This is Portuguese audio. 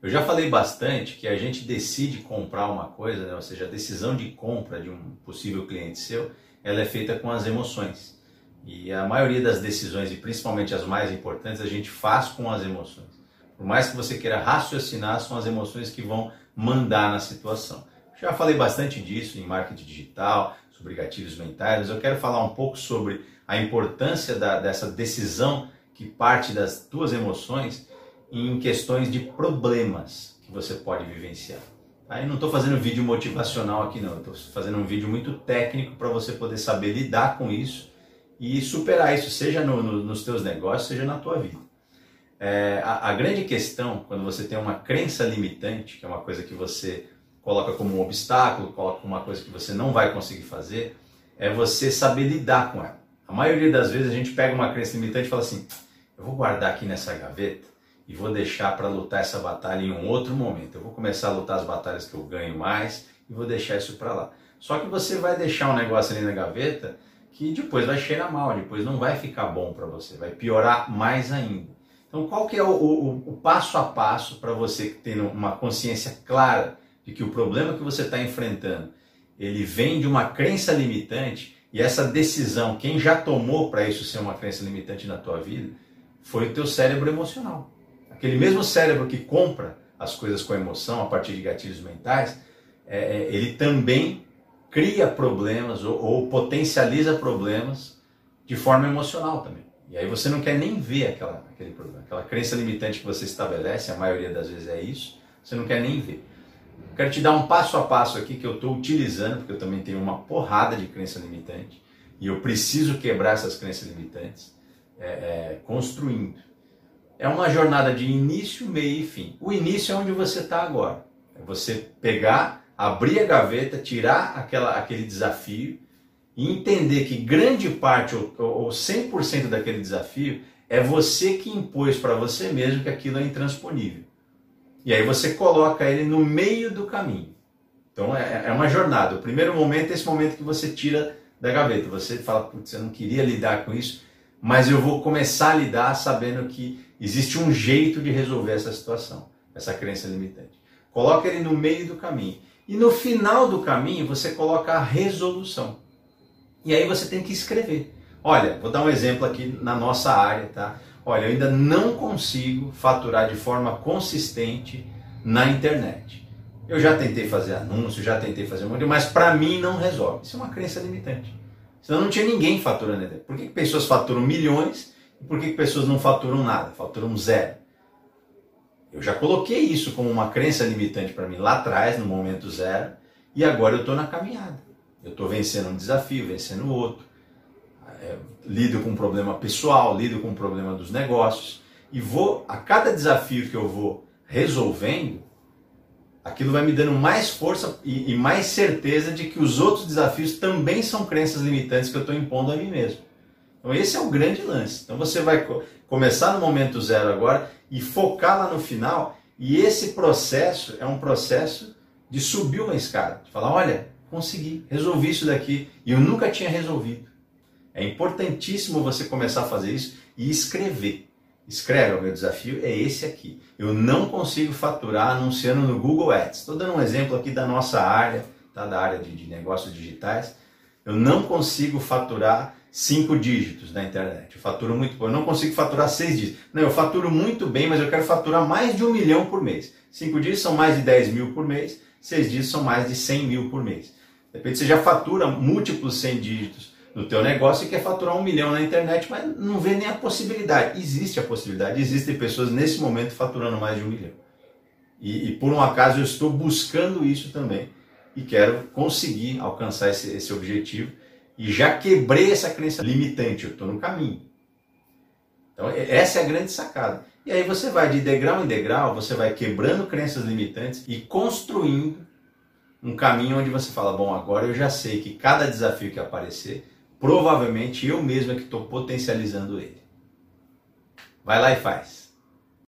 Eu já falei bastante que a gente decide comprar uma coisa, né? ou seja, a decisão de compra de um possível cliente seu, ela é feita com as emoções. E a maioria das decisões, e principalmente as mais importantes, a gente faz com as emoções. Por mais que você queira raciocinar, são as emoções que vão mandar na situação. Já falei bastante disso em marketing digital, sobre gatilhos mentais, mas eu quero falar um pouco sobre a importância da, dessa decisão que parte das tuas emoções em questões de problemas que você pode vivenciar. Aí não estou fazendo vídeo motivacional aqui não, estou fazendo um vídeo muito técnico para você poder saber lidar com isso e superar isso, seja no, no, nos teus negócios, seja na tua vida. É, a, a, grande questão, quando você tem uma crença limitante, que é uma coisa que você coloca como um obstáculo, coloca como uma coisa que você não vai conseguir fazer, é você saber lidar com ela. A maioria das vezes a gente pega uma crença limitante e fala assim: eu vou guardar aqui nessa gaveta e vou deixar para lutar essa batalha em um outro momento. Eu vou começar a lutar as batalhas que eu ganho mais e vou deixar isso para lá. Só que você vai deixar um negócio ali na gaveta que depois vai cheirar mal, depois não vai ficar bom para você, vai piorar mais ainda. Então, qual que é o, o, o passo a passo para você ter uma consciência clara de que o problema que você está enfrentando ele vem de uma crença limitante e essa decisão, quem já tomou para isso ser uma crença limitante na tua vida, foi o teu cérebro emocional. Aquele mesmo cérebro que compra as coisas com emoção a partir de gatilhos mentais, é, é, ele também cria problemas ou, ou, potencializa problemas de forma emocional também. E aí você não quer nem ver aquela, aquele problema. Aquela crença limitante que você estabelece, a maioria das vezes é isso, você não quer nem ver. Quero te dar um passo a passo aqui que eu estou utilizando, porque eu também tenho uma porrada de crença limitante e eu preciso quebrar essas crenças limitantes é, é, construindo é uma jornada de início, meio e fim. O início é onde você está agora. É você pegar, abrir a gaveta, tirar aquela, aquele desafio e entender que grande parte ou, ou 100% daquele desafio é você que impôs para você mesmo que aquilo é intransponível. E aí você coloca ele no meio do caminho. Então é, é uma jornada. O primeiro momento é esse momento que você tira da gaveta. Você fala, putz, eu não queria lidar com isso, mas eu vou começar a lidar sabendo que Existe um jeito de resolver essa situação, essa crença limitante. Coloca ele no meio do caminho. E no final do caminho você coloca a resolução. E aí você tem que escrever. Olha, vou dar um exemplo aqui na nossa área, tá? Olha, eu ainda não consigo faturar de forma consistente na internet. Eu já tentei fazer anúncio, já tentei fazer um monte, mas para mim não resolve. Isso é uma crença limitante. Senão não tinha ninguém faturando. Por que pessoas faturam milhões e por que pessoas não faturam nada, faturam zero? Eu já coloquei isso como uma crença limitante para mim lá atrás, no momento zero, e agora eu estou na caminhada. Eu estou vencendo um desafio, vencendo outro. É, lido com um problema pessoal, lido com um problema dos negócios, e vou, a cada desafio que eu vou resolvendo, aquilo vai me dando mais força e, e mais certeza de que os outros desafios também são crenças limitantes que eu estou impondo a mim mesmo. Então esse é o grande lance. Então você vai começar no momento zero agora e focar lá no final. E esse processo é um processo de subir uma escada, de falar, olha, consegui, resolvi isso daqui e eu nunca tinha resolvido. É importantíssimo você começar a fazer isso e escrever. Escreve, o meu desafio é esse aqui. Eu não consigo faturar anunciando no Google Ads. Estou dando um exemplo aqui da nossa área, tá? da área de, de negócios digitais. Eu não consigo faturar cinco dígitos na internet. Eu faturo muito Eu não consigo faturar seis dígitos. Não, eu faturo muito bem, mas eu quero faturar mais de um milhão por mês. Cinco dígitos são mais de 10 mil por mês, seis dígitos são mais de 100 mil por mês. De repente você já fatura múltiplos 100 dígitos no teu negócio e quer faturar um milhão na internet, mas não vê nem a possibilidade. Existe a possibilidade, existem pessoas nesse momento faturando mais de um milhão. E, e por um acaso eu estou buscando isso também e quero conseguir alcançar esse, esse objetivo e já quebrei essa crença limitante, eu estou no caminho. Então, essa é a grande sacada. E aí você vai de degrau em degrau, você vai quebrando crenças limitantes e construindo um caminho onde você fala: bom, agora eu já sei que cada desafio que aparecer, provavelmente eu mesmo é que estou potencializando ele. Vai lá e faz.